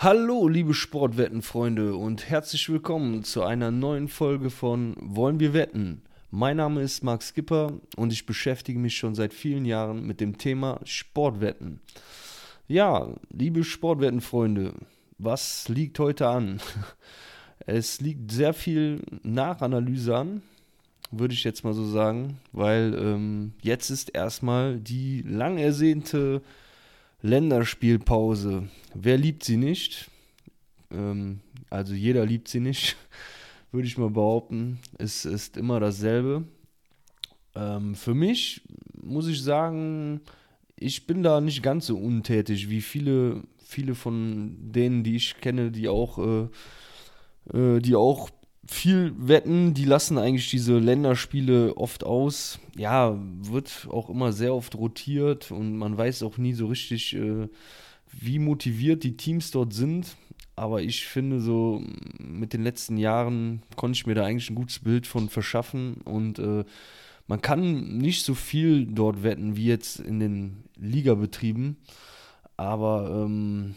Hallo, liebe Sportwettenfreunde und herzlich willkommen zu einer neuen Folge von Wollen wir wetten? Mein Name ist Marc Skipper und ich beschäftige mich schon seit vielen Jahren mit dem Thema Sportwetten. Ja, liebe Sportwettenfreunde, was liegt heute an? Es liegt sehr viel Nachanalyse an, würde ich jetzt mal so sagen, weil ähm, jetzt ist erstmal die lang ersehnte Länderspielpause. Wer liebt sie nicht? Ähm, also jeder liebt sie nicht, würde ich mal behaupten. Es ist immer dasselbe. Ähm, für mich muss ich sagen, ich bin da nicht ganz so untätig wie viele, viele von denen, die ich kenne, die auch, äh, äh, die auch viel wetten, die lassen eigentlich diese Länderspiele oft aus. Ja, wird auch immer sehr oft rotiert und man weiß auch nie so richtig, äh, wie motiviert die Teams dort sind. Aber ich finde, so mit den letzten Jahren konnte ich mir da eigentlich ein gutes Bild von verschaffen und äh, man kann nicht so viel dort wetten wie jetzt in den Ligabetrieben. Aber ähm,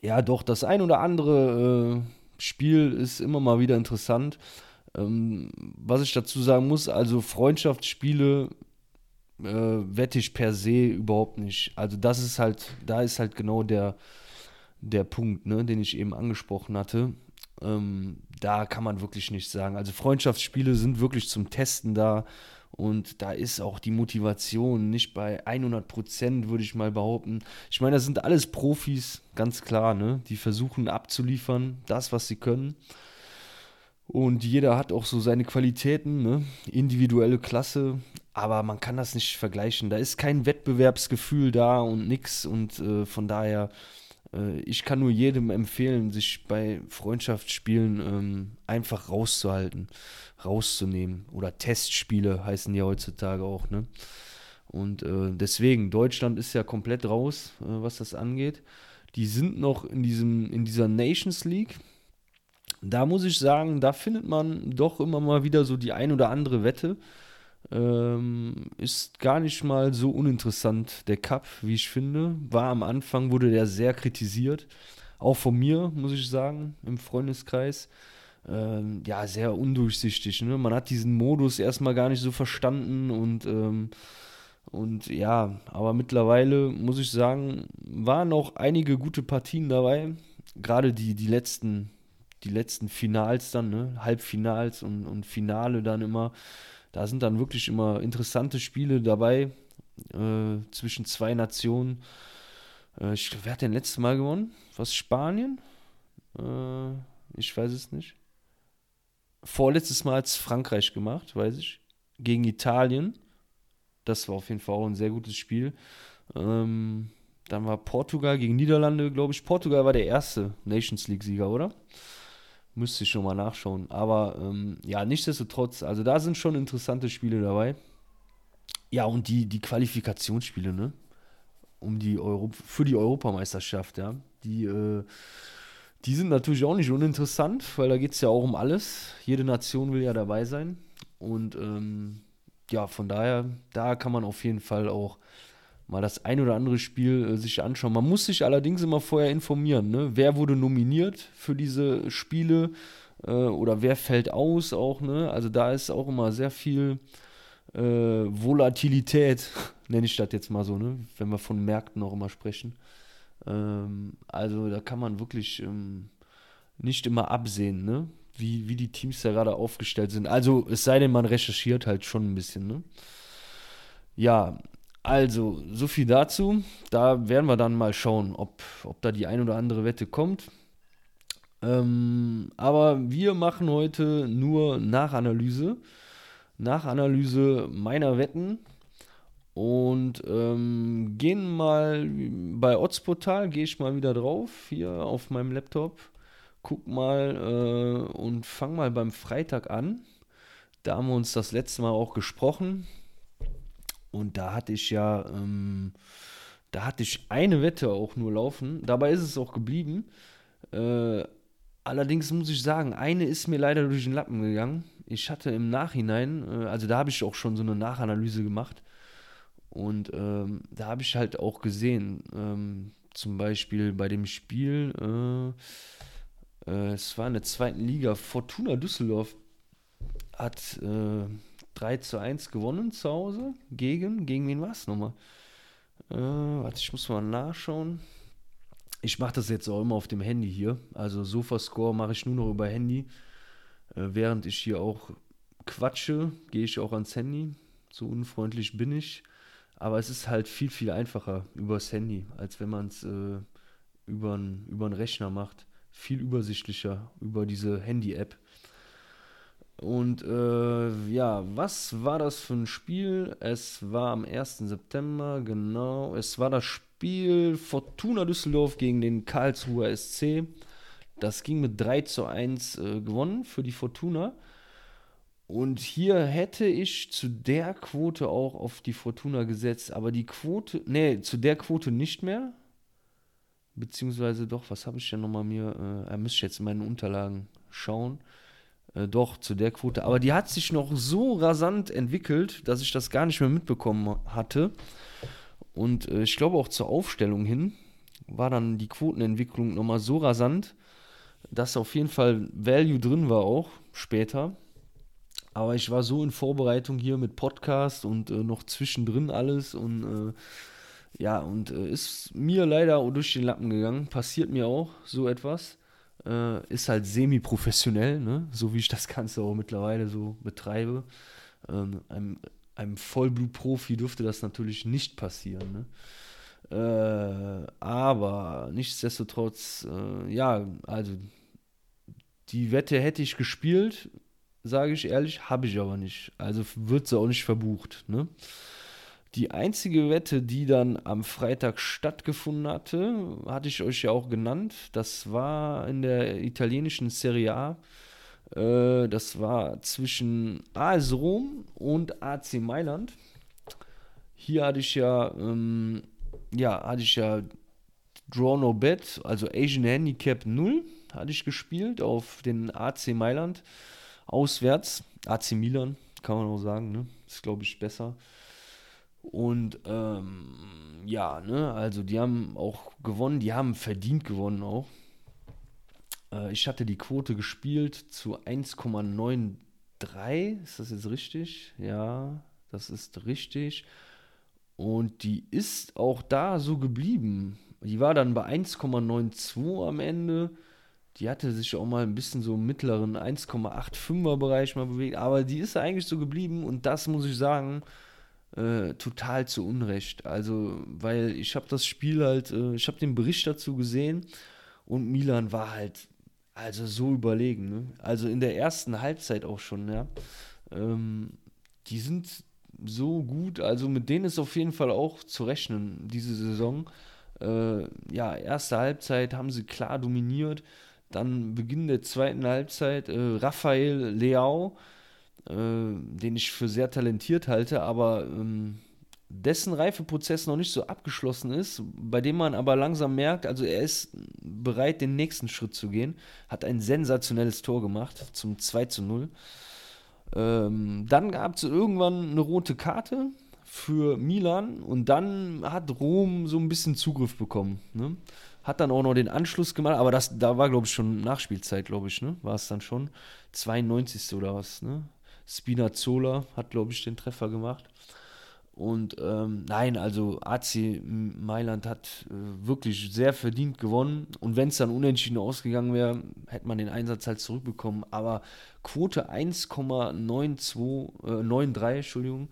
ja, doch, das ein oder andere. Äh, Spiel ist immer mal wieder interessant. Ähm, was ich dazu sagen muss, also Freundschaftsspiele äh, wette ich per se überhaupt nicht. Also das ist halt, da ist halt genau der, der Punkt, ne, den ich eben angesprochen hatte. Ähm, da kann man wirklich nichts sagen. Also Freundschaftsspiele sind wirklich zum Testen da und da ist auch die Motivation nicht bei 100 Prozent, würde ich mal behaupten. Ich meine, das sind alles Profis, ganz klar, ne? Die versuchen abzuliefern, das, was sie können. Und jeder hat auch so seine Qualitäten, ne? individuelle Klasse, aber man kann das nicht vergleichen. Da ist kein Wettbewerbsgefühl da und nix. Und äh, von daher, äh, ich kann nur jedem empfehlen, sich bei Freundschaftsspielen ähm, einfach rauszuhalten rauszunehmen. Oder Testspiele heißen die heutzutage auch, ne? Und äh, deswegen, Deutschland ist ja komplett raus, äh, was das angeht. Die sind noch in, diesem, in dieser Nations League. Da muss ich sagen, da findet man doch immer mal wieder so die ein oder andere Wette. Ähm, ist gar nicht mal so uninteressant, der Cup, wie ich finde. War am Anfang, wurde der sehr kritisiert. Auch von mir, muss ich sagen, im Freundeskreis ähm, ja, sehr undurchsichtig. Ne? Man hat diesen Modus erstmal gar nicht so verstanden und, ähm, und ja, aber mittlerweile muss ich sagen, waren auch einige gute Partien dabei. Gerade die, die letzten, die letzten Finals dann, ne? Halbfinals und, und Finale dann immer. Da sind dann wirklich immer interessante Spiele dabei äh, zwischen zwei Nationen. Äh, ich, wer hat denn letztes Mal gewonnen? Was Spanien? Äh, ich weiß es nicht vorletztes Mal als Frankreich gemacht, weiß ich, gegen Italien. Das war auf jeden Fall auch ein sehr gutes Spiel. Ähm, dann war Portugal gegen Niederlande, glaube ich. Portugal war der erste Nations League-Sieger, oder? Müsste ich schon mal nachschauen. Aber ähm, ja, nichtsdestotrotz, also da sind schon interessante Spiele dabei. Ja, und die, die Qualifikationsspiele, ne? Um die Euro für die Europameisterschaft, ja. Die äh, die sind natürlich auch nicht uninteressant, weil da geht es ja auch um alles. Jede Nation will ja dabei sein. Und ähm, ja, von daher, da kann man auf jeden Fall auch mal das ein oder andere Spiel äh, sich anschauen. Man muss sich allerdings immer vorher informieren, ne? wer wurde nominiert für diese Spiele äh, oder wer fällt aus auch. Ne? Also da ist auch immer sehr viel äh, Volatilität, nenne ich das jetzt mal so, ne? wenn wir von Märkten auch immer sprechen. Ähm, also da kann man wirklich ähm, nicht immer absehen, ne? wie, wie die Teams da gerade aufgestellt sind. Also es sei denn, man recherchiert halt schon ein bisschen. Ne? Ja, also so viel dazu. Da werden wir dann mal schauen, ob, ob da die ein oder andere Wette kommt. Ähm, aber wir machen heute nur Nachanalyse. Nachanalyse meiner Wetten und ähm, gehen mal bei Otzportal, gehe ich mal wieder drauf, hier auf meinem Laptop. Guck mal äh, und fang mal beim Freitag an. Da haben wir uns das letzte Mal auch gesprochen. Und da hatte ich ja, ähm, da hatte ich eine Wette auch nur laufen. Dabei ist es auch geblieben. Äh, allerdings muss ich sagen, eine ist mir leider durch den Lappen gegangen. Ich hatte im Nachhinein, äh, also da habe ich auch schon so eine Nachanalyse gemacht und ähm, da habe ich halt auch gesehen, ähm, zum Beispiel bei dem Spiel, äh, äh, es war in der zweiten Liga, Fortuna Düsseldorf hat äh, 3 zu 1 gewonnen zu Hause. Gegen, gegen wen war es nochmal? Äh, warte, ich muss mal nachschauen. Ich mache das jetzt auch immer auf dem Handy hier. Also Sofascore mache ich nur noch über Handy. Äh, während ich hier auch quatsche, gehe ich auch ans Handy. So unfreundlich bin ich. Aber es ist halt viel, viel einfacher übers Handy, als wenn man es äh, über einen Rechner macht. Viel übersichtlicher über diese Handy-App. Und äh, ja, was war das für ein Spiel? Es war am 1. September, genau. Es war das Spiel Fortuna Düsseldorf gegen den Karlsruher SC. Das ging mit 3 zu 1 äh, gewonnen für die Fortuna. Und hier hätte ich zu der Quote auch auf die Fortuna gesetzt, aber die Quote, nee, zu der Quote nicht mehr. Beziehungsweise doch, was habe ich denn nochmal mir, äh, müsste ich jetzt in meinen Unterlagen schauen. Äh, doch, zu der Quote. Aber die hat sich noch so rasant entwickelt, dass ich das gar nicht mehr mitbekommen hatte. Und äh, ich glaube auch zur Aufstellung hin war dann die Quotenentwicklung nochmal so rasant, dass auf jeden Fall Value drin war auch später. Aber ich war so in Vorbereitung hier mit Podcast und äh, noch zwischendrin alles und äh, ja, und äh, ist mir leider durch den Lappen gegangen. Passiert mir auch so etwas. Äh, ist halt semi-professionell, ne? so wie ich das Ganze auch mittlerweile so betreibe. Ähm, einem, einem Vollblut-Profi dürfte das natürlich nicht passieren. Ne? Äh, aber nichtsdestotrotz, äh, ja, also die Wette hätte ich gespielt, sage ich ehrlich, habe ich aber nicht. Also wird sie auch nicht verbucht. Ne? Die einzige Wette, die dann am Freitag stattgefunden hatte, hatte ich euch ja auch genannt. Das war in der italienischen Serie A. Äh, das war zwischen AS Rom und AC Mailand. Hier hatte ich ja, ähm, ja, hatte ich ja Draw No Bet, also Asian Handicap 0, hatte ich gespielt auf den AC Mailand auswärts. AC Milan, kann man auch sagen, ne? Ist, glaube ich, besser. Und ähm, ja, ne, also die haben auch gewonnen, die haben verdient gewonnen auch. Äh, ich hatte die Quote gespielt zu 1,93. Ist das jetzt richtig? Ja, das ist richtig. Und die ist auch da so geblieben. Die war dann bei 1,92 am Ende. Die hatte sich auch mal ein bisschen so im mittleren 1,85er Bereich mal bewegt. Aber die ist eigentlich so geblieben. Und das muss ich sagen, äh, total zu Unrecht. Also, weil ich habe das Spiel halt, äh, ich habe den Bericht dazu gesehen und Milan war halt also so überlegen. Ne? Also in der ersten Halbzeit auch schon, ja. Ähm, die sind so gut, also mit denen ist auf jeden Fall auch zu rechnen, diese Saison. Äh, ja, erste Halbzeit haben sie klar dominiert. Dann Beginn der zweiten Halbzeit, äh, Raphael Leao äh, den ich für sehr talentiert halte, aber ähm, dessen Reifeprozess noch nicht so abgeschlossen ist, bei dem man aber langsam merkt, also er ist bereit, den nächsten Schritt zu gehen, hat ein sensationelles Tor gemacht zum 2 zu 0. Ähm, dann gab es irgendwann eine rote Karte für Milan und dann hat Rom so ein bisschen Zugriff bekommen. Ne? Hat dann auch noch den Anschluss gemacht, aber das, da war, glaube ich, schon Nachspielzeit, glaube ich, ne? War es dann schon. 92. oder was, ne? Spinazzola hat, glaube ich, den Treffer gemacht. Und ähm, nein, also AC Mailand hat äh, wirklich sehr verdient gewonnen. Und wenn es dann unentschieden ausgegangen wäre, hätte man den Einsatz halt zurückbekommen. Aber Quote 1,92, äh, 93, Entschuldigung,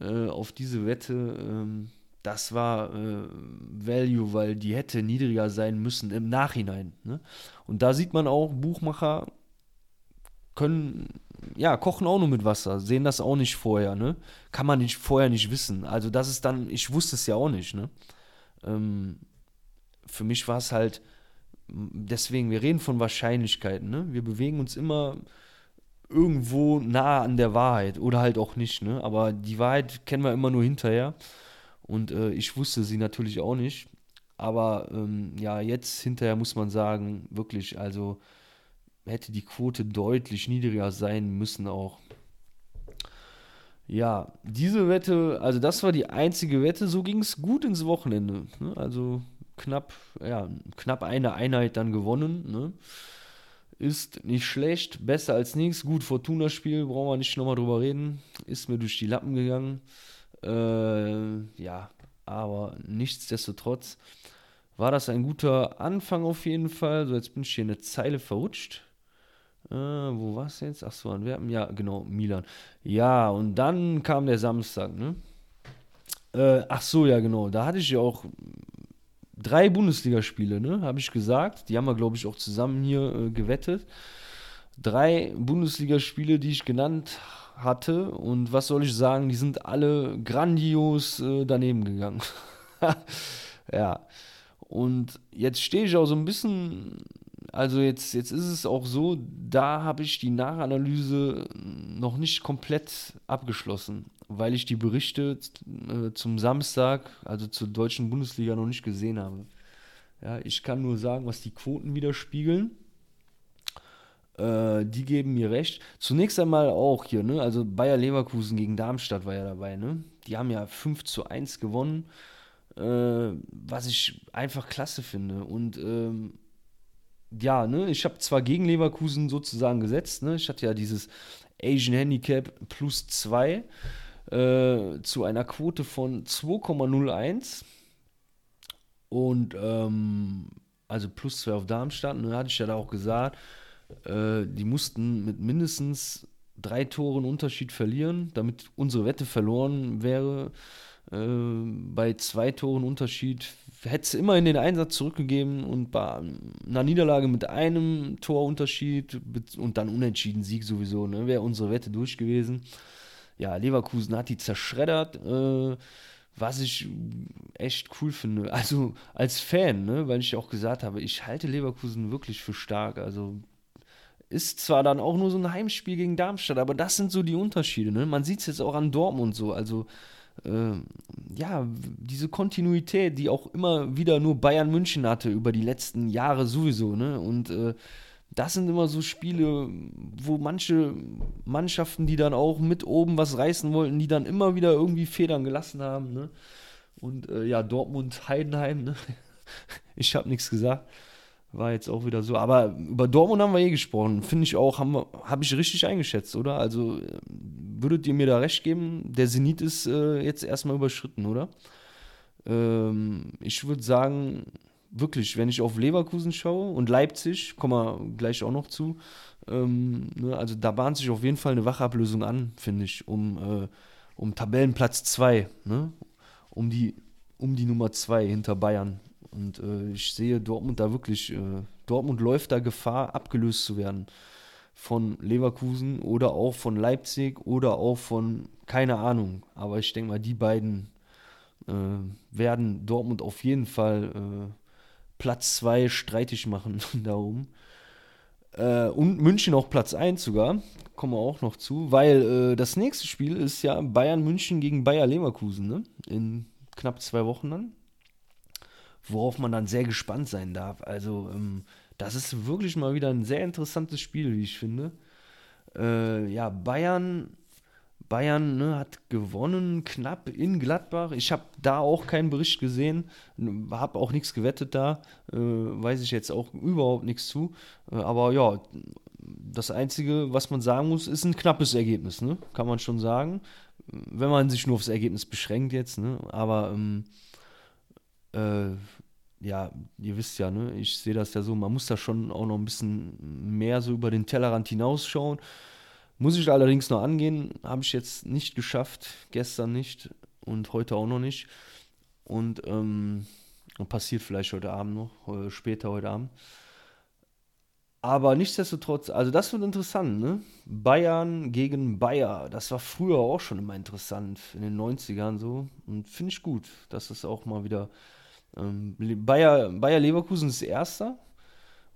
äh, auf diese Wette, ähm, das war äh, Value, weil die hätte niedriger sein müssen im Nachhinein. Ne? Und da sieht man auch, Buchmacher können, ja, kochen auch nur mit Wasser, sehen das auch nicht vorher, ne? Kann man nicht vorher nicht wissen. Also das ist dann, ich wusste es ja auch nicht, ne? Ähm, für mich war es halt, deswegen, wir reden von Wahrscheinlichkeiten, ne? Wir bewegen uns immer irgendwo nah an der Wahrheit oder halt auch nicht, ne? Aber die Wahrheit kennen wir immer nur hinterher. Und äh, ich wusste sie natürlich auch nicht. Aber ähm, ja, jetzt hinterher muss man sagen, wirklich, also hätte die Quote deutlich niedriger sein müssen auch. Ja, diese Wette, also das war die einzige Wette, so ging es gut ins Wochenende. Ne? Also knapp, ja, knapp eine Einheit dann gewonnen. Ne? Ist nicht schlecht, besser als nichts. Gut, Fortuna-Spiel, brauchen wir nicht nochmal drüber reden. Ist mir durch die Lappen gegangen. Äh, ja, aber nichtsdestotrotz war das ein guter Anfang auf jeden Fall. So, jetzt bin ich hier eine Zeile verrutscht. Äh, wo war es jetzt? Achso, Antwerpen. Ja, genau, Milan. Ja, und dann kam der Samstag, ne? Äh, ach so, ja, genau. Da hatte ich ja auch drei Bundesligaspiele, ne, habe ich gesagt. Die haben wir, glaube ich, auch zusammen hier äh, gewettet. Drei Bundesligaspiele, die ich genannt hatte. Und was soll ich sagen, die sind alle grandios äh, daneben gegangen. ja. Und jetzt stehe ich auch so ein bisschen, also jetzt, jetzt ist es auch so, da habe ich die Nachanalyse noch nicht komplett abgeschlossen weil ich die Berichte äh, zum Samstag, also zur deutschen Bundesliga, noch nicht gesehen habe. Ja, ich kann nur sagen, was die Quoten widerspiegeln. Äh, die geben mir recht. Zunächst einmal auch hier, ne? Also Bayer Leverkusen gegen Darmstadt war ja dabei, ne? Die haben ja 5 zu 1 gewonnen, äh, was ich einfach klasse finde. Und ähm, ja, ne, ich habe zwar gegen Leverkusen sozusagen gesetzt, ne? Ich hatte ja dieses Asian Handicap plus 2 äh, zu einer Quote von 2,01 und ähm, also plus 2 auf Darmstadt. Ne, hatte ich ja da auch gesagt, äh, die mussten mit mindestens drei Toren Unterschied verlieren, damit unsere Wette verloren wäre. Äh, bei zwei Toren Unterschied hätte es immer in den Einsatz zurückgegeben und bei einer Niederlage mit einem Torunterschied und dann unentschieden Sieg sowieso, ne, wäre unsere Wette durch gewesen ja, Leverkusen hat die zerschreddert, äh, was ich echt cool finde. Also als Fan, ne, weil ich auch gesagt habe, ich halte Leverkusen wirklich für stark. Also ist zwar dann auch nur so ein Heimspiel gegen Darmstadt, aber das sind so die Unterschiede. Ne? Man sieht es jetzt auch an Dortmund so. Also ja, diese Kontinuität, die auch immer wieder nur Bayern München hatte über die letzten Jahre sowieso. Ne? Und äh, das sind immer so Spiele, wo manche Mannschaften, die dann auch mit oben was reißen wollten, die dann immer wieder irgendwie Federn gelassen haben. Ne? Und äh, ja, Dortmund, Heidenheim, ne? ich habe nichts gesagt. War jetzt auch wieder so. Aber über Dortmund haben wir eh gesprochen. Finde ich auch, habe hab ich richtig eingeschätzt, oder? Also würdet ihr mir da recht geben? Der Zenit ist äh, jetzt erstmal überschritten, oder? Ähm, ich würde sagen, wirklich, wenn ich auf Leverkusen schaue und Leipzig, kommen wir gleich auch noch zu, ähm, ne, also da bahnt sich auf jeden Fall eine Wachablösung an, finde ich, um, äh, um Tabellenplatz 2, ne? um, die, um die Nummer 2 hinter Bayern. Und äh, ich sehe Dortmund da wirklich, äh, Dortmund läuft da Gefahr, abgelöst zu werden von Leverkusen oder auch von Leipzig oder auch von, keine Ahnung, aber ich denke mal, die beiden äh, werden Dortmund auf jeden Fall äh, Platz 2 streitig machen darum. Äh, und München auch Platz 1 sogar. Kommen wir auch noch zu, weil äh, das nächste Spiel ist ja Bayern München gegen Bayer Leverkusen, ne? In knapp zwei Wochen dann. Worauf man dann sehr gespannt sein darf. Also, ähm, das ist wirklich mal wieder ein sehr interessantes Spiel, wie ich finde. Äh, ja, Bayern Bayern ne, hat gewonnen, knapp in Gladbach. Ich habe da auch keinen Bericht gesehen, habe auch nichts gewettet da, äh, weiß ich jetzt auch überhaupt nichts zu. Äh, aber ja, das Einzige, was man sagen muss, ist ein knappes Ergebnis, ne? kann man schon sagen. Wenn man sich nur aufs Ergebnis beschränkt jetzt, ne? aber ähm, äh, ja, ihr wisst ja, ne? ich sehe das ja so, man muss da schon auch noch ein bisschen mehr so über den Tellerrand hinausschauen. Muss ich allerdings noch angehen, habe ich jetzt nicht geschafft, gestern nicht und heute auch noch nicht. Und ähm, passiert vielleicht heute Abend noch, später heute Abend. Aber nichtsdestotrotz, also das wird interessant, ne? Bayern gegen Bayer, das war früher auch schon immer interessant, in den 90ern so. Und finde ich gut, dass es auch mal wieder. Ähm, Bayer, Bayer Leverkusen ist Erster,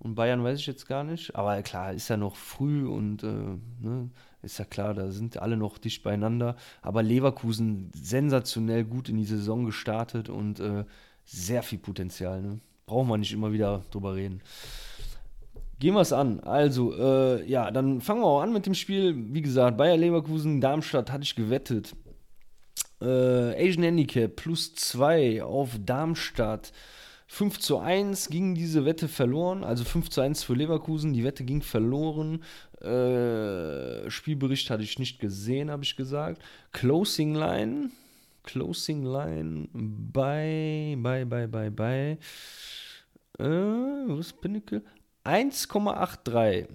und Bayern weiß ich jetzt gar nicht. Aber klar, ist ja noch früh und äh, ne, ist ja klar, da sind alle noch dicht beieinander. Aber Leverkusen sensationell gut in die Saison gestartet und äh, sehr viel Potenzial. Ne? Brauchen wir nicht immer wieder drüber reden. Gehen wir es an. Also, äh, ja, dann fangen wir auch an mit dem Spiel. Wie gesagt, Bayer Leverkusen, Darmstadt hatte ich gewettet. Äh, Asian Handicap plus 2 auf Darmstadt. 5 zu 1 ging diese Wette verloren, also 5 zu 1 für Leverkusen, die Wette ging verloren. Äh, Spielbericht hatte ich nicht gesehen, habe ich gesagt. Closing Line, Closing Line bei, bei, bei, bei, bei, äh, was Pinnacle? 1,83.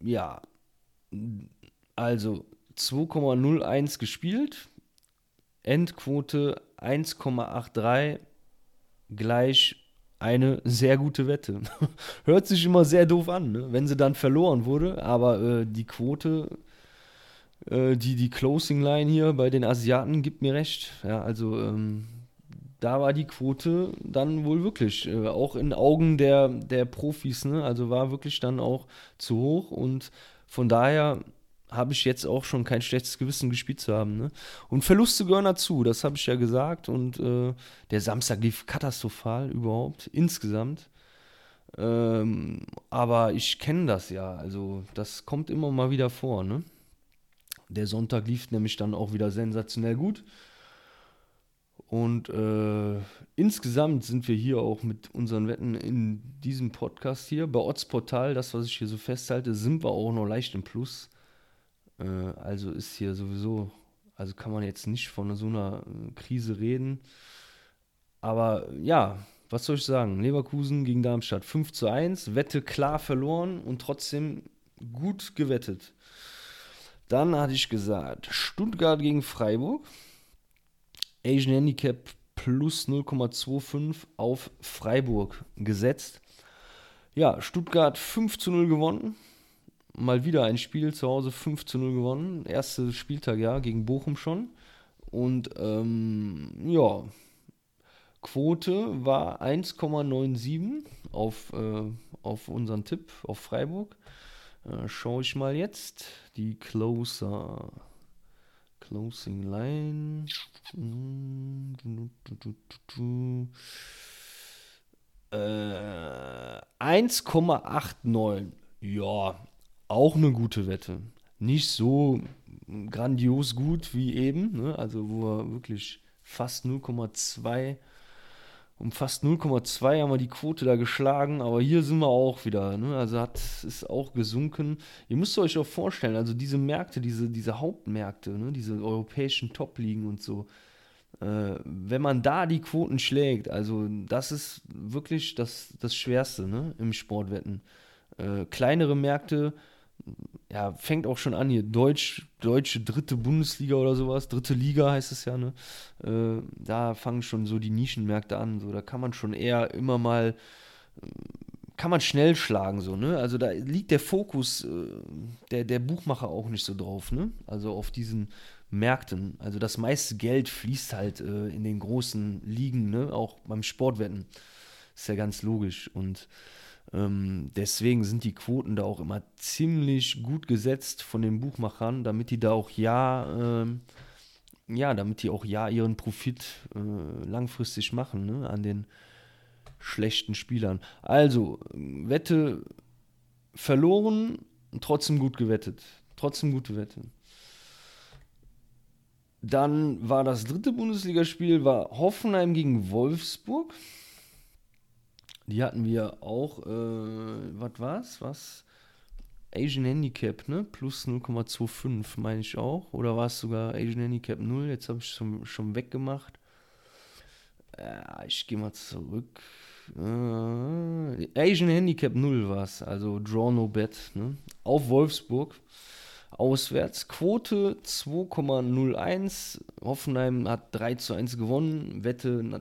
Ja, also 2,01 gespielt, Endquote 1,83 gleich eine sehr gute Wette. Hört sich immer sehr doof an, ne? wenn sie dann verloren wurde, aber äh, die Quote, äh, die, die Closing Line hier bei den Asiaten gibt mir recht. Ja, also ähm, da war die Quote dann wohl wirklich, äh, auch in Augen der, der Profis, ne? also war wirklich dann auch zu hoch und von daher habe ich jetzt auch schon kein schlechtes Gewissen gespielt zu haben. Ne? Und Verluste gehören dazu, das habe ich ja gesagt. Und äh, der Samstag lief katastrophal überhaupt, insgesamt. Ähm, aber ich kenne das ja, also das kommt immer mal wieder vor. Ne? Der Sonntag lief nämlich dann auch wieder sensationell gut. Und äh, insgesamt sind wir hier auch mit unseren Wetten in diesem Podcast hier. Bei Oddsportal, das, was ich hier so festhalte, sind wir auch noch leicht im Plus. Äh, also ist hier sowieso, also kann man jetzt nicht von so einer äh, Krise reden. Aber ja, was soll ich sagen? Leverkusen gegen Darmstadt 5 zu 1, Wette klar verloren und trotzdem gut gewettet. Dann hatte ich gesagt, Stuttgart gegen Freiburg. Asian Handicap plus 0,25 auf Freiburg gesetzt. Ja, Stuttgart 5 zu 0 gewonnen mal wieder ein Spiel zu Hause 5 zu 0 gewonnen. Erster Spieltag ja gegen Bochum schon. Und ähm, ja, Quote war 1,97 auf, äh, auf unseren Tipp auf Freiburg. Äh, schaue ich mal jetzt. Die Closer. Closing Line. Äh, 1,89. Ja, auch eine gute Wette. Nicht so grandios gut wie eben, ne? also wo er wirklich fast 0,2 um fast 0,2 haben wir die Quote da geschlagen, aber hier sind wir auch wieder. Ne? Also hat ist auch gesunken. Ihr müsst euch auch vorstellen, also diese Märkte, diese, diese Hauptmärkte, ne? diese europäischen Top-Ligen und so, äh, wenn man da die Quoten schlägt, also das ist wirklich das, das Schwerste ne? im Sportwetten. Äh, kleinere Märkte ja, fängt auch schon an hier, Deutsch, deutsche dritte Bundesliga oder sowas, dritte Liga heißt es ja, ne? Äh, da fangen schon so die Nischenmärkte an, so, da kann man schon eher immer mal, kann man schnell schlagen, so, ne? Also da liegt der Fokus äh, der, der Buchmacher auch nicht so drauf, ne? Also auf diesen Märkten. Also das meiste Geld fließt halt äh, in den großen Ligen, ne? Auch beim Sportwetten. Ist ja ganz logisch und deswegen sind die Quoten da auch immer ziemlich gut gesetzt von den Buchmachern, damit die da auch ja, ähm, ja, damit die auch ja ihren Profit äh, langfristig machen ne, an den schlechten Spielern. Also, Wette verloren, trotzdem gut gewettet. Trotzdem gute Wette. Dann war das dritte Bundesligaspiel, war Hoffenheim gegen Wolfsburg. Die hatten wir auch, äh, was war's? Was? Asian Handicap, ne? Plus 0,25, meine ich auch. Oder war es sogar Asian Handicap 0? Jetzt habe ich es schon, schon weggemacht. Äh, ich gehe mal zurück. Äh, Asian Handicap 0 war es, also Draw No Bet, ne? Auf Wolfsburg. Auswärts. Quote 2,01. Hoffenheim hat 3 zu 1 gewonnen. Wette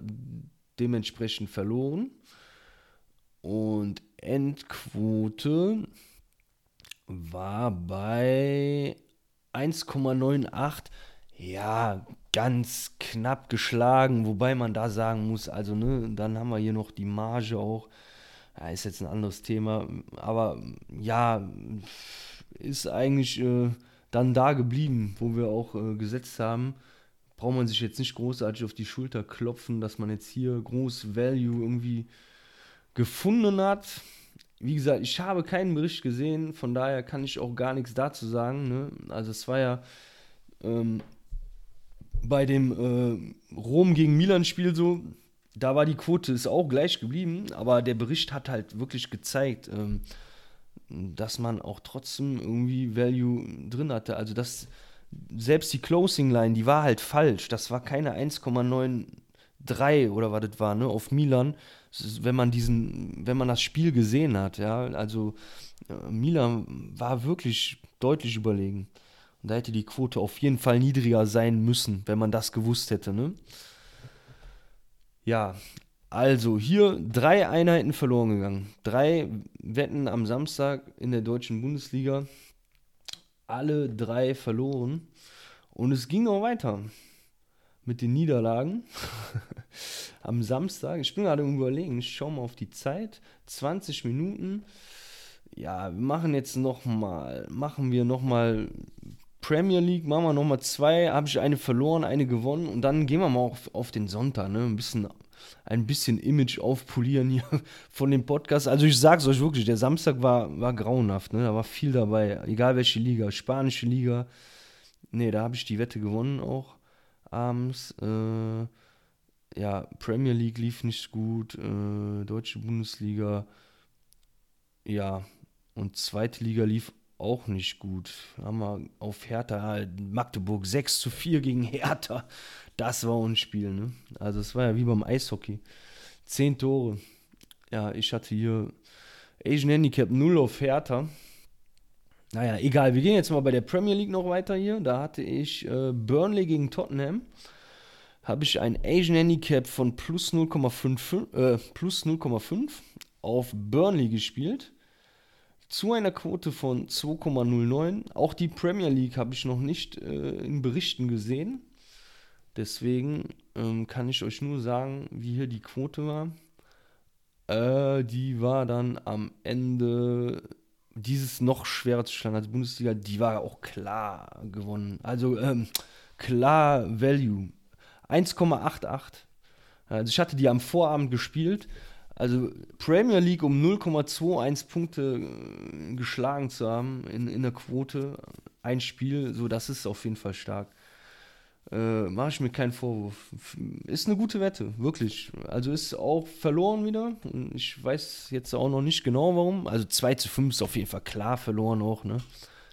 dementsprechend verloren. Und Endquote war bei 1,98. Ja, ganz knapp geschlagen, wobei man da sagen muss, also ne, dann haben wir hier noch die Marge auch. Ja, ist jetzt ein anderes Thema, aber ja, ist eigentlich äh, dann da geblieben, wo wir auch äh, gesetzt haben. Braucht man sich jetzt nicht großartig auf die Schulter klopfen, dass man jetzt hier groß Value irgendwie gefunden hat. Wie gesagt, ich habe keinen Bericht gesehen, von daher kann ich auch gar nichts dazu sagen. Ne? Also es war ja ähm, bei dem äh, Rom gegen Milan-Spiel so, da war die Quote ist auch gleich geblieben, aber der Bericht hat halt wirklich gezeigt, ähm, dass man auch trotzdem irgendwie Value drin hatte. Also dass selbst die Closing Line, die war halt falsch. Das war keine 1,93 oder was das war, ne, auf Milan. Wenn man diesen, wenn man das Spiel gesehen hat, ja, also äh, Milan war wirklich deutlich überlegen. Und da hätte die Quote auf jeden Fall niedriger sein müssen, wenn man das gewusst hätte, ne? Ja, also hier drei Einheiten verloren gegangen. Drei Wetten am Samstag in der deutschen Bundesliga. Alle drei verloren. Und es ging noch weiter mit den Niederlagen. am Samstag, ich bin gerade überlegen, ich schaue mal auf die Zeit. 20 Minuten. Ja, wir machen jetzt nochmal, machen wir nochmal Premier League, machen wir nochmal zwei, habe ich eine verloren, eine gewonnen und dann gehen wir mal auf, auf den Sonntag, ne? Ein bisschen, ein bisschen Image aufpolieren hier von dem Podcast. Also ich sag's euch wirklich, der Samstag war, war grauenhaft, ne? Da war viel dabei, egal welche Liga, spanische Liga. Ne, da habe ich die Wette gewonnen auch abends. Äh, ja, Premier League lief nicht gut, äh, Deutsche Bundesliga, ja, und zweite Liga lief auch nicht gut. Haben wir auf Hertha, Magdeburg 6 zu 4 gegen Hertha. Das war ein Spiel, ne? Also es war ja wie beim Eishockey. Zehn Tore. Ja, ich hatte hier Asian Handicap 0 auf Hertha. Naja, egal. Wir gehen jetzt mal bei der Premier League noch weiter hier. Da hatte ich äh, Burnley gegen Tottenham. Habe ich ein Asian Handicap von plus 0,5 äh, plus 0,5 auf Burnley gespielt zu einer Quote von 2,09. Auch die Premier League habe ich noch nicht äh, in Berichten gesehen. Deswegen ähm, kann ich euch nur sagen, wie hier die Quote war. Äh, die war dann am Ende dieses noch schwerer zu schlagen als Bundesliga. Die war auch klar gewonnen. Also ähm, klar Value. 1,88. Also ich hatte die am Vorabend gespielt also Premier League um 0,21 Punkte äh, geschlagen zu haben in, in der Quote, ein Spiel, so das ist auf jeden Fall stark. Äh, Mache ich mir keinen Vorwurf. Ist eine gute Wette, wirklich. Also ist auch verloren wieder. Ich weiß jetzt auch noch nicht genau warum. Also 2 zu 5 ist auf jeden Fall klar verloren auch, ne?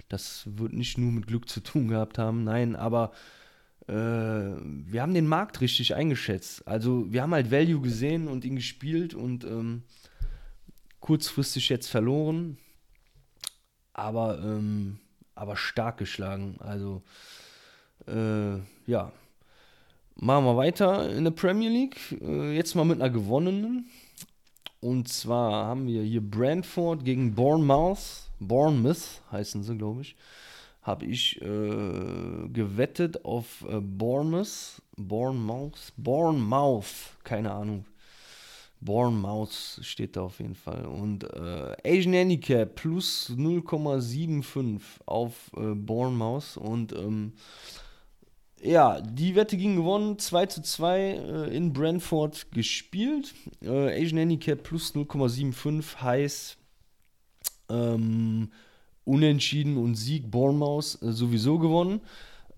Das wird nicht nur mit Glück zu tun gehabt haben, nein, aber wir haben den Markt richtig eingeschätzt. Also wir haben halt Value gesehen und ihn gespielt und ähm, kurzfristig jetzt verloren, aber, ähm, aber stark geschlagen. Also äh, ja, machen wir weiter in der Premier League. Äh, jetzt mal mit einer gewonnenen. Und zwar haben wir hier Brentford gegen Bournemouth. Bournemouth heißen sie, glaube ich habe ich äh, gewettet auf äh, Bournemouth, Bournemouth, Bournemouth, keine Ahnung. Bournemouth steht da auf jeden Fall. Und äh, Asian Handicap plus 0,75 auf äh, Bournemouth. Und ähm, ja, die Wette ging gewonnen, 2 zu 2 äh, in Brentford gespielt. Äh, Asian Handicap plus 0,75 heißt, ähm, Unentschieden und Sieg Bournemouth äh, sowieso gewonnen.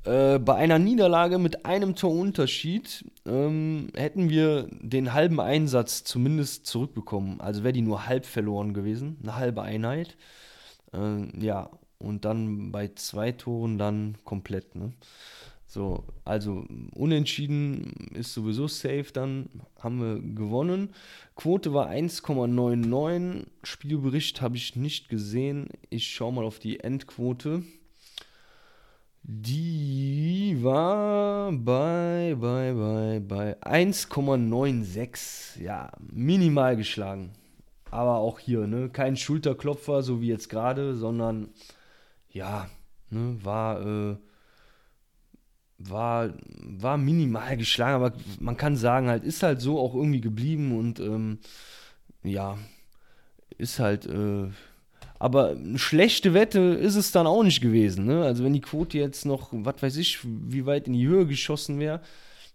Äh, bei einer Niederlage mit einem Torunterschied ähm, hätten wir den halben Einsatz zumindest zurückbekommen. Also wäre die nur halb verloren gewesen, eine halbe Einheit. Äh, ja, und dann bei zwei Toren dann komplett. Ne? So, also unentschieden ist sowieso safe, dann haben wir gewonnen. Quote war 1,99. Spielbericht habe ich nicht gesehen. Ich schaue mal auf die Endquote. Die war bei, bei, bei, bei 1,96. Ja, minimal geschlagen. Aber auch hier, ne? Kein Schulterklopfer, so wie jetzt gerade, sondern ja, ne, war. Äh, war, war minimal geschlagen, aber man kann sagen, halt, ist halt so auch irgendwie geblieben und ähm, ja, ist halt, äh, aber eine schlechte Wette ist es dann auch nicht gewesen. Ne? Also wenn die Quote jetzt noch, was weiß ich, wie weit in die Höhe geschossen wäre,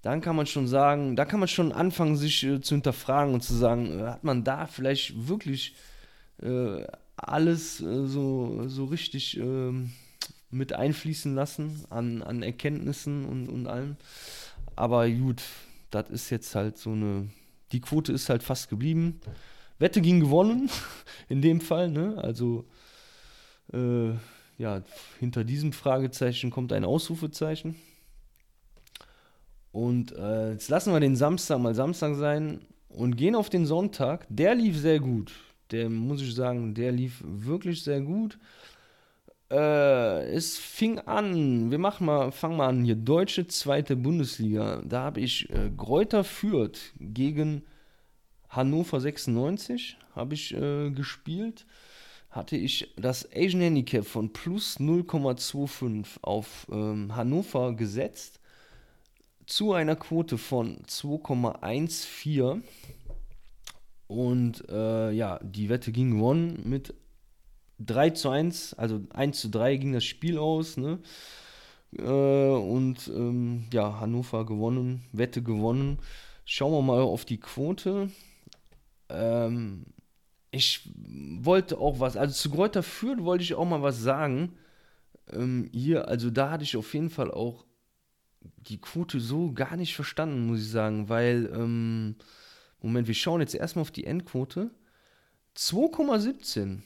dann kann man schon sagen, da kann man schon anfangen, sich äh, zu hinterfragen und zu sagen, äh, hat man da vielleicht wirklich äh, alles äh, so, so richtig ähm, mit einfließen lassen an, an Erkenntnissen und, und allem. Aber gut, das ist jetzt halt so eine, die Quote ist halt fast geblieben. Wette ging gewonnen, in dem Fall, ne? Also, äh, ja, hinter diesem Fragezeichen kommt ein Ausrufezeichen. Und äh, jetzt lassen wir den Samstag mal Samstag sein und gehen auf den Sonntag. Der lief sehr gut. Der muss ich sagen, der lief wirklich sehr gut. Äh, es fing an, wir machen mal, fangen mal an hier, deutsche zweite Bundesliga. Da habe ich äh, Gräuter Fürth gegen Hannover 96 habe ich äh, gespielt. Hatte ich das Asian Handicap von plus 0,25 auf ähm, Hannover gesetzt zu einer Quote von 2,14 und äh, ja, die Wette ging gewonnen mit 3 zu 1, also 1 zu 3 ging das Spiel aus, ne? Äh, und ähm, ja, Hannover gewonnen, Wette gewonnen. Schauen wir mal auf die Quote. Ähm, ich wollte auch was, also zu Kräuter Fürth wollte ich auch mal was sagen. Ähm, hier, also da hatte ich auf jeden Fall auch die Quote so gar nicht verstanden, muss ich sagen, weil, ähm, Moment, wir schauen jetzt erstmal auf die Endquote. 2,17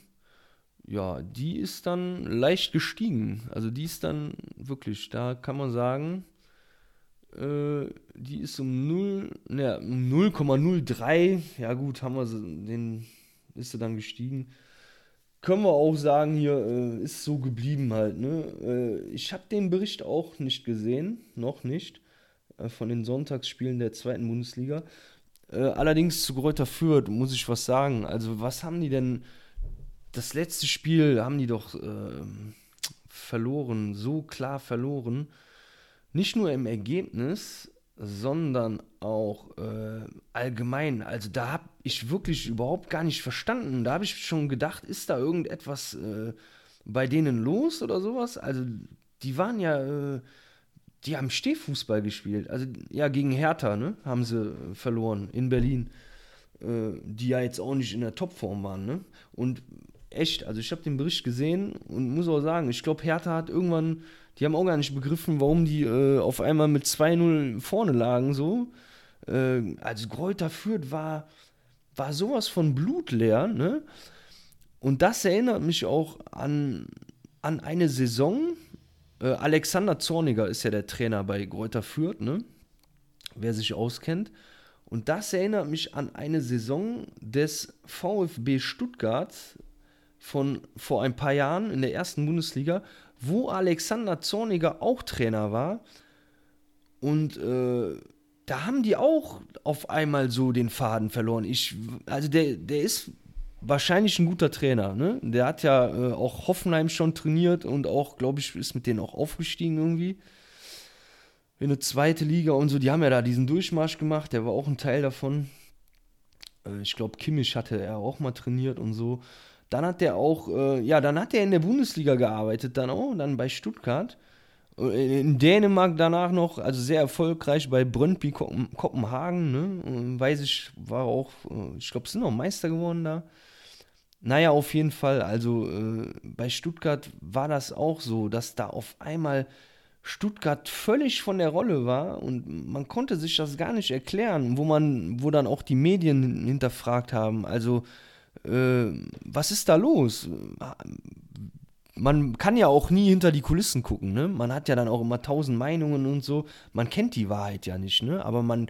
ja, die ist dann leicht gestiegen. Also die ist dann wirklich, da kann man sagen, äh, die ist um 0, ja, um 0,03, ja gut, haben wir den, ist sie dann gestiegen. Können wir auch sagen, hier äh, ist so geblieben halt. Ne? Äh, ich habe den Bericht auch nicht gesehen, noch nicht, äh, von den Sonntagsspielen der zweiten Bundesliga. Äh, allerdings zu Gräuter Fürth muss ich was sagen. Also was haben die denn das letzte Spiel haben die doch äh, verloren, so klar verloren. Nicht nur im Ergebnis, sondern auch äh, allgemein. Also da habe ich wirklich überhaupt gar nicht verstanden. Da habe ich schon gedacht, ist da irgendetwas äh, bei denen los oder sowas? Also die waren ja, äh, die haben Stehfußball gespielt. Also ja, gegen Hertha, ne, haben sie verloren in Berlin. Äh, die ja jetzt auch nicht in der Topform waren, ne? Und echt, also ich habe den Bericht gesehen und muss auch sagen, ich glaube, Hertha hat irgendwann, die haben auch gar nicht begriffen, warum die äh, auf einmal mit 2-0 vorne lagen, so. Äh, also Gräuter Fürth war, war sowas von blutleer, ne? Und das erinnert mich auch an, an eine Saison. Äh, Alexander Zorniger ist ja der Trainer bei Gräuter Fürth, ne? Wer sich auskennt. Und das erinnert mich an eine Saison des VfB Stuttgart von vor ein paar Jahren in der ersten Bundesliga, wo Alexander Zorniger auch Trainer war. Und äh, da haben die auch auf einmal so den Faden verloren. Ich, also der, der ist wahrscheinlich ein guter Trainer. Ne? Der hat ja äh, auch Hoffenheim schon trainiert und auch, glaube ich, ist mit denen auch aufgestiegen irgendwie. In eine zweite Liga und so. Die haben ja da diesen Durchmarsch gemacht. Der war auch ein Teil davon. Äh, ich glaube, Kimmich hatte er auch mal trainiert und so. Dann hat er auch, äh, ja, dann hat er in der Bundesliga gearbeitet, dann auch, dann bei Stuttgart. Äh, in Dänemark danach noch, also sehr erfolgreich bei Brøndby Kopenhagen, ne? Weiß ich, war auch, äh, ich glaube, sind auch Meister geworden da. Naja, auf jeden Fall, also äh, bei Stuttgart war das auch so, dass da auf einmal Stuttgart völlig von der Rolle war und man konnte sich das gar nicht erklären, wo man, wo dann auch die Medien hinterfragt haben. Also äh, was ist da los? Man kann ja auch nie hinter die Kulissen gucken, ne? Man hat ja dann auch immer tausend Meinungen und so. Man kennt die Wahrheit ja nicht, ne? Aber man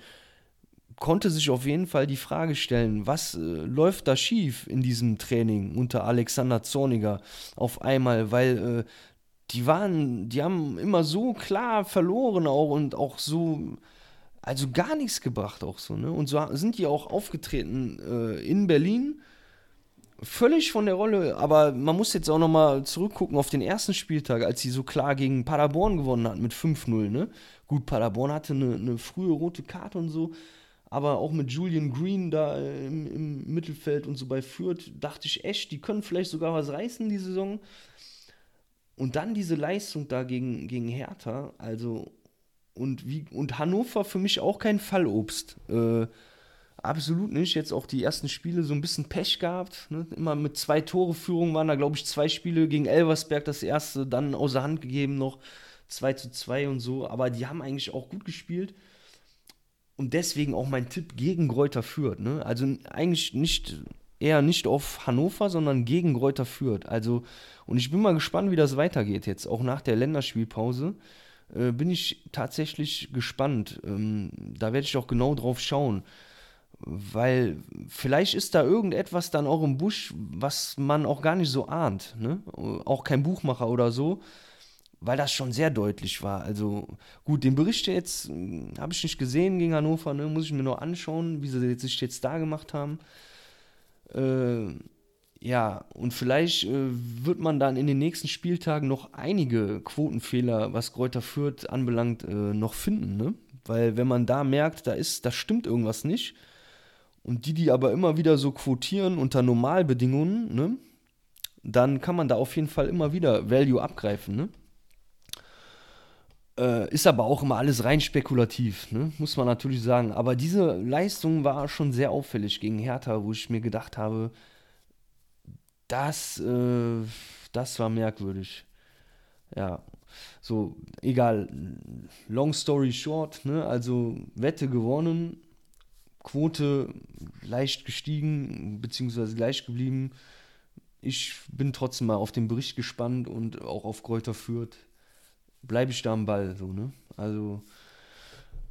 konnte sich auf jeden Fall die Frage stellen, was äh, läuft da schief in diesem Training unter Alexander Zorniger auf einmal, weil äh, die waren, die haben immer so klar verloren auch und auch so, also gar nichts gebracht auch so, ne? Und so sind die auch aufgetreten äh, in Berlin völlig von der Rolle, aber man muss jetzt auch nochmal zurückgucken auf den ersten Spieltag, als sie so klar gegen Paderborn gewonnen hat mit 5-0. Ne? Gut, Paderborn hatte eine, eine, frühe rote Karte und so, aber auch mit Julian Green da im, im, Mittelfeld und so bei Fürth dachte ich echt, die können vielleicht sogar was reißen die Saison. Und dann diese Leistung da gegen, gegen Hertha, also und, wie, und Hannover für mich auch kein Fallobst. Äh, Absolut nicht. Jetzt auch die ersten Spiele so ein bisschen Pech gehabt. Ne? Immer mit zwei Tore Führung waren da, glaube ich, zwei Spiele gegen Elversberg. Das erste dann außer Hand gegeben noch 2 zu 2 und so. Aber die haben eigentlich auch gut gespielt. und deswegen auch mein Tipp gegen Gräuter Fürth. Ne? Also eigentlich nicht, eher nicht auf Hannover, sondern gegen Gräuter Fürth. Also, und ich bin mal gespannt, wie das weitergeht jetzt, auch nach der Länderspielpause. Äh, bin ich tatsächlich gespannt. Ähm, da werde ich auch genau drauf schauen. Weil vielleicht ist da irgendetwas dann auch im Busch, was man auch gar nicht so ahnt. Ne? Auch kein Buchmacher oder so weil das schon sehr deutlich war. Also gut, den Bericht jetzt hm, habe ich nicht gesehen gegen Hannover, ne? muss ich mir nur anschauen, wie sie sich jetzt da gemacht haben. Äh, ja, und vielleicht äh, wird man dann in den nächsten Spieltagen noch einige Quotenfehler, was Kräuter Fürth anbelangt, äh, noch finden. Ne? Weil wenn man da merkt, da ist, da stimmt irgendwas nicht. Und die, die aber immer wieder so quotieren unter Normalbedingungen, ne? dann kann man da auf jeden Fall immer wieder Value abgreifen. Ne? Äh, ist aber auch immer alles rein spekulativ, ne? muss man natürlich sagen. Aber diese Leistung war schon sehr auffällig gegen Hertha, wo ich mir gedacht habe, das, äh, das war merkwürdig. Ja, so, egal. Long story short, ne? also Wette gewonnen, Quote leicht gestiegen, beziehungsweise gleich geblieben. Ich bin trotzdem mal auf den Bericht gespannt und auch auf Kräuter Fürth bleibe ich da am Ball. So, ne? Also,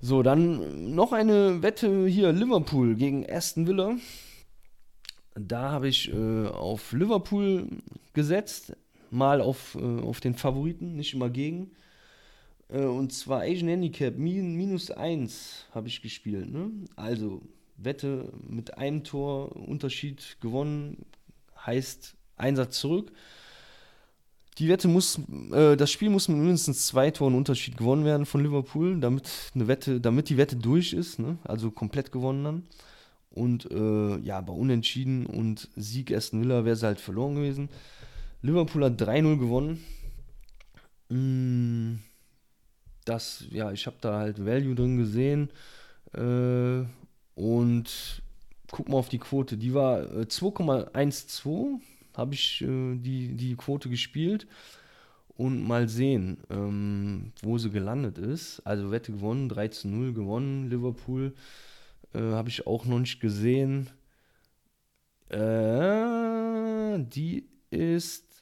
so, dann noch eine Wette hier: Liverpool gegen Aston Villa. Da habe ich äh, auf Liverpool gesetzt, mal auf, äh, auf den Favoriten, nicht immer gegen. Äh, und zwar Asian Handicap min, minus 1 habe ich gespielt. Ne? Also Wette mit einem Tor Unterschied gewonnen, heißt Einsatz zurück. Die Wette muss, äh, das Spiel muss mit mindestens zwei Toren Unterschied gewonnen werden von Liverpool, damit eine Wette, damit die Wette durch ist, ne? also komplett gewonnen dann. Und äh, ja, bei Unentschieden und Sieg Aston Villa wäre sie halt verloren gewesen. Liverpool hat 3-0 gewonnen. Mm, das, ja, ich habe da halt Value drin gesehen. Äh, und guck mal auf die Quote. Die war 2,12 äh, habe ich äh, die, die Quote gespielt und mal sehen, ähm, wo sie gelandet ist. Also Wette gewonnen, 3 zu 0 gewonnen, Liverpool. Äh, habe ich auch noch nicht gesehen. Äh, die ist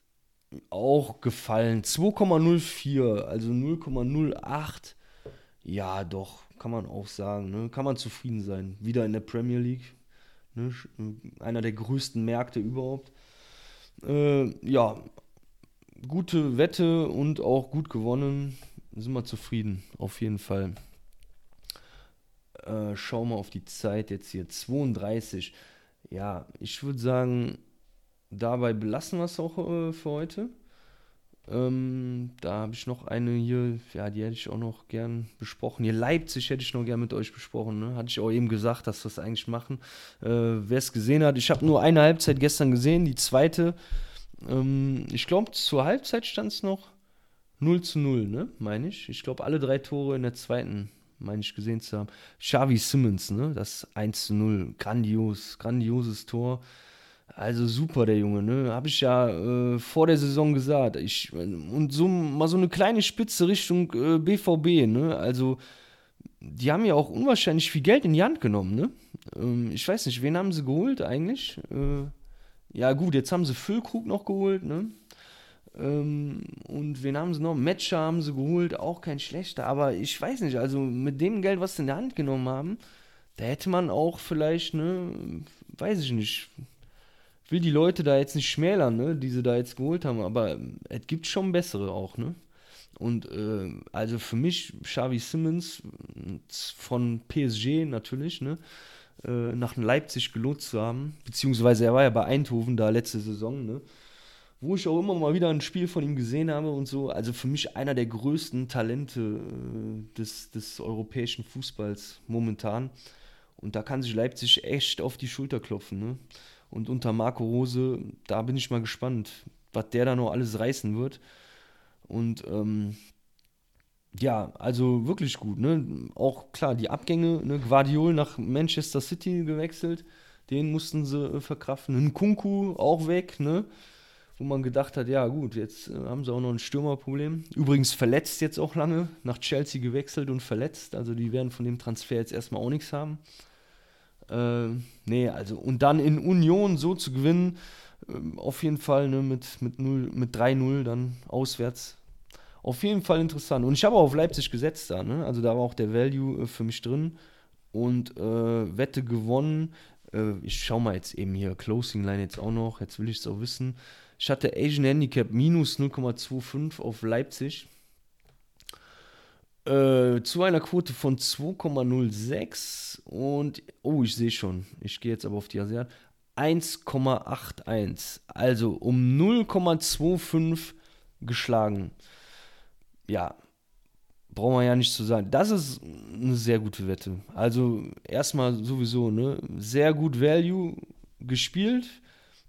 auch gefallen. 2,04, also 0,08. Ja, doch, kann man auch sagen. Ne? Kann man zufrieden sein. Wieder in der Premier League. Ne? Einer der größten Märkte überhaupt. Äh, ja, gute Wette und auch gut gewonnen. Sind wir zufrieden, auf jeden Fall. Äh, schau mal auf die Zeit jetzt hier. 32. Ja, ich würde sagen, dabei belassen wir es auch äh, für heute. Ähm, da habe ich noch eine hier, ja, die hätte ich auch noch gern besprochen. Hier Leipzig hätte ich noch gern mit euch besprochen. Ne? Hatte ich auch eben gesagt, dass wir es eigentlich machen. Äh, Wer es gesehen hat, ich habe nur eine Halbzeit gestern gesehen, die zweite. Ähm, ich glaube, zur Halbzeit stand es noch 0 zu 0, ne? meine ich. Ich glaube, alle drei Tore in der zweiten, meine ich, gesehen zu haben. Xavi Simmons, ne? das 1 zu 0, grandios, grandioses Tor. Also super, der Junge, ne? Habe ich ja äh, vor der Saison gesagt. Ich, und so mal so eine kleine Spitze Richtung äh, BVB, ne? Also, die haben ja auch unwahrscheinlich viel Geld in die Hand genommen, ne? Ähm, ich weiß nicht, wen haben sie geholt eigentlich? Äh, ja, gut, jetzt haben sie Füllkrug noch geholt, ne? Ähm, und wen haben sie noch? Matcher haben sie geholt, auch kein schlechter, aber ich weiß nicht, also mit dem Geld, was sie in der Hand genommen haben, da hätte man auch vielleicht, ne, weiß ich nicht, will die Leute da jetzt nicht schmälern, ne, die sie da jetzt geholt haben, aber es gibt schon bessere auch, ne? Und äh, also für mich, Xavi Simmons von PSG natürlich, ne? Äh, nach Leipzig gelohnt zu haben, beziehungsweise er war ja bei Eindhoven da letzte Saison, ne? Wo ich auch immer mal wieder ein Spiel von ihm gesehen habe und so. Also für mich einer der größten Talente äh, des, des europäischen Fußballs momentan. Und da kann sich Leipzig echt auf die Schulter klopfen, ne? Und unter Marco Rose, da bin ich mal gespannt, was der da noch alles reißen wird. Und ähm, ja, also wirklich gut. Ne? Auch klar, die Abgänge, ne? Guardiol nach Manchester City gewechselt, den mussten sie äh, verkraften. Nkunku auch weg, ne? wo man gedacht hat, ja gut, jetzt äh, haben sie auch noch ein Stürmerproblem. Übrigens verletzt jetzt auch lange, nach Chelsea gewechselt und verletzt. Also die werden von dem Transfer jetzt erstmal auch nichts haben. Äh, nee, also und dann in Union so zu gewinnen, äh, auf jeden Fall ne, mit, mit, mit 3-0 dann auswärts. Auf jeden Fall interessant. Und ich habe auch auf Leipzig gesetzt da, ne? Also da war auch der Value äh, für mich drin. Und äh, Wette gewonnen. Äh, ich schaue mal jetzt eben hier Closing Line jetzt auch noch. Jetzt will ich es auch wissen. Ich hatte Asian Handicap minus 0,25 auf Leipzig. Äh, zu einer Quote von 2,06 und, oh, ich sehe schon, ich gehe jetzt aber auf die Asiat, 1,81. Also um 0,25 geschlagen. Ja, brauchen wir ja nicht zu sagen. Das ist eine sehr gute Wette. Also erstmal sowieso, ne, sehr gut Value gespielt.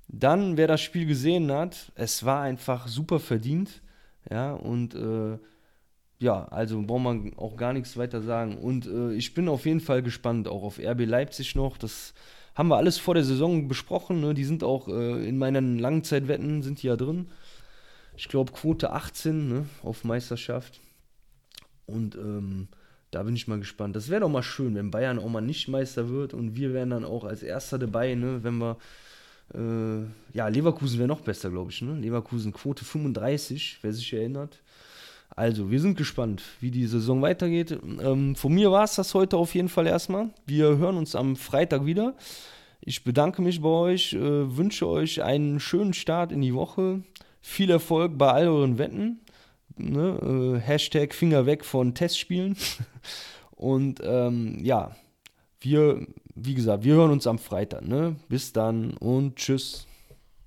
Dann, wer das Spiel gesehen hat, es war einfach super verdient. Ja, und äh, ja, also braucht man auch gar nichts weiter sagen. Und äh, ich bin auf jeden Fall gespannt, auch auf RB Leipzig noch. Das haben wir alles vor der Saison besprochen. Ne? Die sind auch äh, in meinen Langzeitwetten sind die ja drin. Ich glaube Quote 18 ne? auf Meisterschaft. Und ähm, da bin ich mal gespannt. Das wäre doch mal schön, wenn Bayern auch mal nicht Meister wird und wir wären dann auch als Erster dabei, ne? wenn wir äh, ja, Leverkusen wäre noch besser, glaube ich. Ne? Leverkusen Quote 35, wer sich erinnert. Also, wir sind gespannt, wie die Saison weitergeht. Ähm, von mir war es das heute auf jeden Fall erstmal. Wir hören uns am Freitag wieder. Ich bedanke mich bei euch, äh, wünsche euch einen schönen Start in die Woche. Viel Erfolg bei all euren Wetten. Ne? Äh, Hashtag Finger weg von Testspielen. Und ähm, ja, wir, wie gesagt, wir hören uns am Freitag. Ne? Bis dann und tschüss.